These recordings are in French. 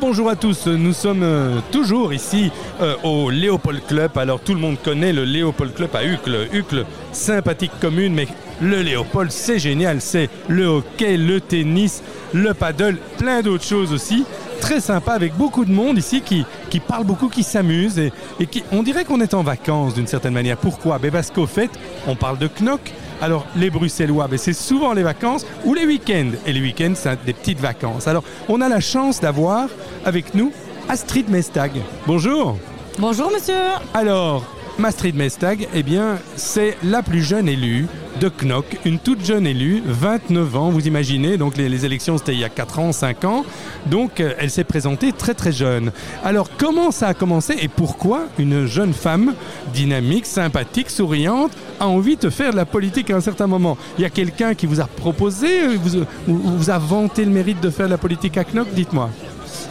Bonjour à tous, nous sommes euh, toujours ici euh, au Léopold Club. Alors tout le monde connaît le Léopold Club à Uccle. Uccle, sympathique commune, mais le Léopold, c'est génial. C'est le hockey, le tennis, le paddle, plein d'autres choses aussi. Très sympa avec beaucoup de monde ici qui, qui parle beaucoup, qui s'amuse et, et qui, on dirait qu'on est en vacances d'une certaine manière. Pourquoi? Ben Parce qu'au fait, on parle de Knock. Alors les Bruxellois, ben c'est souvent les vacances ou les week-ends. Et les week-ends, c'est des petites vacances. Alors on a la chance d'avoir avec nous Astrid Mestag. Bonjour. Bonjour monsieur. Alors, Astrid Mestag, eh bien, c'est la plus jeune élue de Knock, une toute jeune élue, 29 ans, vous imaginez, donc les, élections c'était il y a 4 ans, 5 ans, donc euh, elle s'est présentée très très jeune. Alors comment ça a commencé et pourquoi une jeune femme dynamique, sympathique, souriante a envie de faire de la politique à un certain moment? Il y a quelqu'un qui vous a proposé, euh, vous, vous, vous a vanté le mérite de faire de la politique à Knock, dites-moi.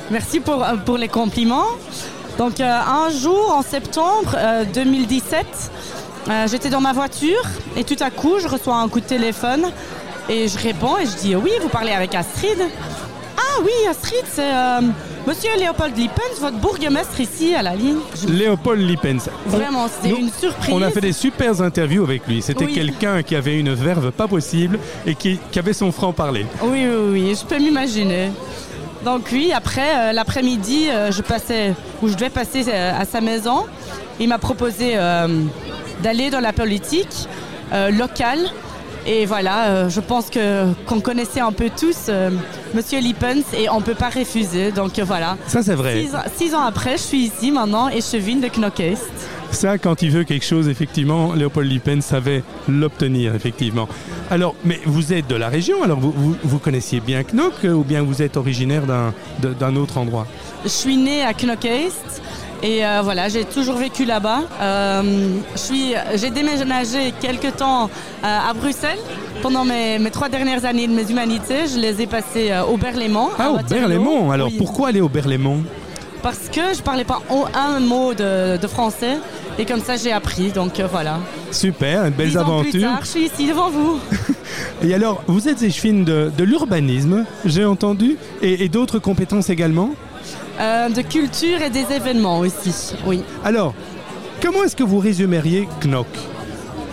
Merci euh, pour les compliments. Donc euh, un jour en septembre euh, 2017, euh, j'étais dans ma voiture et tout à coup je reçois un coup de téléphone et je réponds et je dis oui vous parlez avec Astrid. Ah oui Astrid c'est euh, Monsieur Léopold Lippens, votre bourgmestre ici à la ligne. Je- Léopold Lippens. Vraiment c'était Nous, une surprise. On a fait des super interviews avec lui. C'était Oui. quelqu'un qui avait une verve pas possible et qui, qui avait son franc-parler. Oui, oui, oui, je peux m'imaginer. Donc oui, après, euh, l'après-midi, euh, je passais, ou je devais passer euh, à sa maison. Il m'a proposé d'aller dans la politique locale. Et voilà, je pense que qu'on connaissait un peu tous Monsieur Lippens et on peut pas refuser. Donc voilà. Ça, c'est vrai. Six, ans- six ans après, je suis ici maintenant et je viens de Knockest. Ça, quand il veut quelque chose, effectivement, Léopold Lippens savait l'obtenir, effectivement. Alors, mais vous êtes de la région, alors vous, vous, vous connaissiez bien Knock euh, ou bien vous êtes originaire d'un autre endroit? Je suis née à Knockest et euh, voilà, j'ai toujours vécu là-bas. Euh, j'ai déménagé quelques temps euh, à Bruxelles. Pendant mes, mes trois dernières années de mes humanités, je les ai passées au Berlaymont. Ah, au. Berlaymont Alors, Oui. pourquoi aller au Berlaymont? Parce que je parlais pas un mot de, de français et comme ça j'ai appris. Donc euh, voilà. Super, une belle ans plus aventure. tard, je suis ici devant vous. Et alors, vous êtes échevine de, de l'urbanisme, j'ai entendu, et, et d'autres compétences également? Euh, de culture et des événements aussi. Oui. Alors, comment est-ce que vous résumeriez Knock?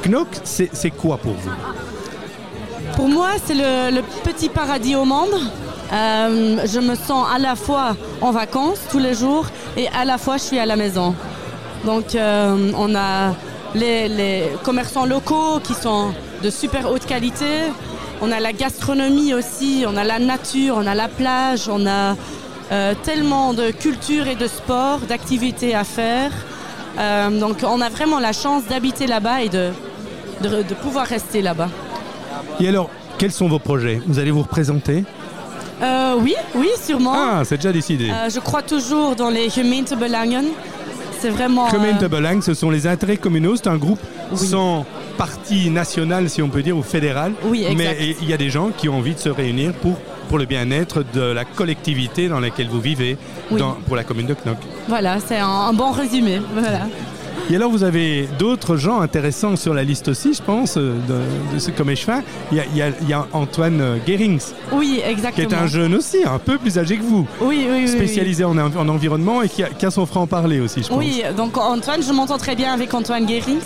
Knock, c'est c'est quoi pour vous? Pour moi, c'est le, le petit paradis au monde. Euh, je me sens à la fois en vacances tous les jours et à la fois je suis à la maison. Donc euh, on a les, commerçants locaux qui sont de super haute qualité. On a la gastronomie aussi, on a la nature, on a la plage, on a euh, tellement de culture et de sport, d'activités à faire. Donc on a vraiment la chance d'habiter là-bas et de, de pouvoir rester là-bas. Et alors, quels sont vos projets? Vous allez vous représenter? Euh, oui, oui, sûrement. Ah, c'est déjà décidé. Euh, je crois toujours dans les Gemeentebelangen. C'est vraiment. euh, Gemeentebelang, ce sont les intérêts communaux, c'est un groupe Oui. sans parti national, si on peut dire, ou fédéral. Oui, exact. Mais il y a des gens qui ont envie de se réunir pour, pour le bien-être de la collectivité dans laquelle vous vivez, Oui. dans- pour la commune de Knock. Voilà, c'est un, un bon résumé. Voilà. Et alors, vous avez d'autres gens intéressants sur la liste aussi, je pense, euh, de, comme échevin. Il y a, il y a- il y a Antoine euh, Guérings, Oui, qui exactement. est un jeune aussi, un peu plus âgé que vous, Oui, oui, oui. spécialisé en, en environnement et qui a, qui a son franc-parler aussi, je pense. Oui, donc Antoine, je m'entends très bien avec Antoine Guérix.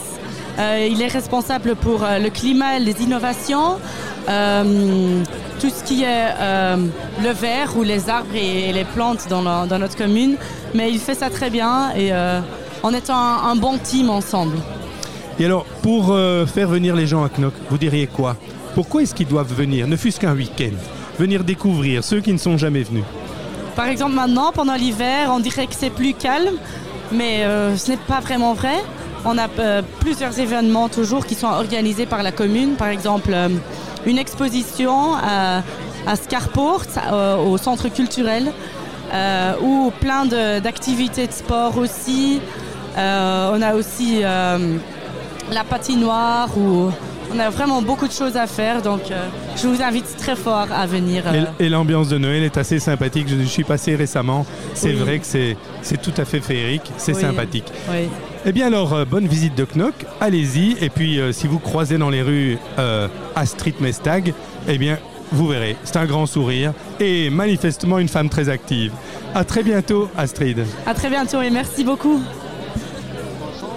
Euh, il est responsable pour euh, le climat, les innovations, euh, tout ce qui est le verre ou les arbres et, les plantes dans, la- dans notre commune. Mais il fait ça très bien et on est un, un bon team ensemble. Et alors, pour euh, faire venir les gens à Knock, vous diriez quoi? Pourquoi est-ce qu'ils doivent venir, ne fût-ce qu'un week-end? Venir découvrir ceux qui ne sont jamais venus. Par exemple, maintenant, pendant l'hiver, on dirait que c'est plus calme, mais euh, ce n'est pas vraiment vrai. On a euh, plusieurs événements toujours qui sont organisés par la commune. Par exemple, une exposition à, à Scarport, au centre culturel, ou plein de- d'activités de, sport aussi. Euh, on a aussi euh, la patinoire, où on a vraiment beaucoup de choses à faire. Donc, euh, je vous invite très fort à venir. Et, et l'ambiance de Noël est assez sympathique. Je, suis passé récemment. C'est Oui. vrai que c'est c'est tout à fait féerique. C'est Oui. sympathique. oui. Eh bien alors, euh, bonne visite de Knock. Allez-y. Et puis, euh, si vous croisez dans les rues euh, Astrid Mestag, eh bien, vous verrez. C'est un grand sourire et manifestement une femme très active. À très bientôt, Astrid. À très bientôt et merci beaucoup.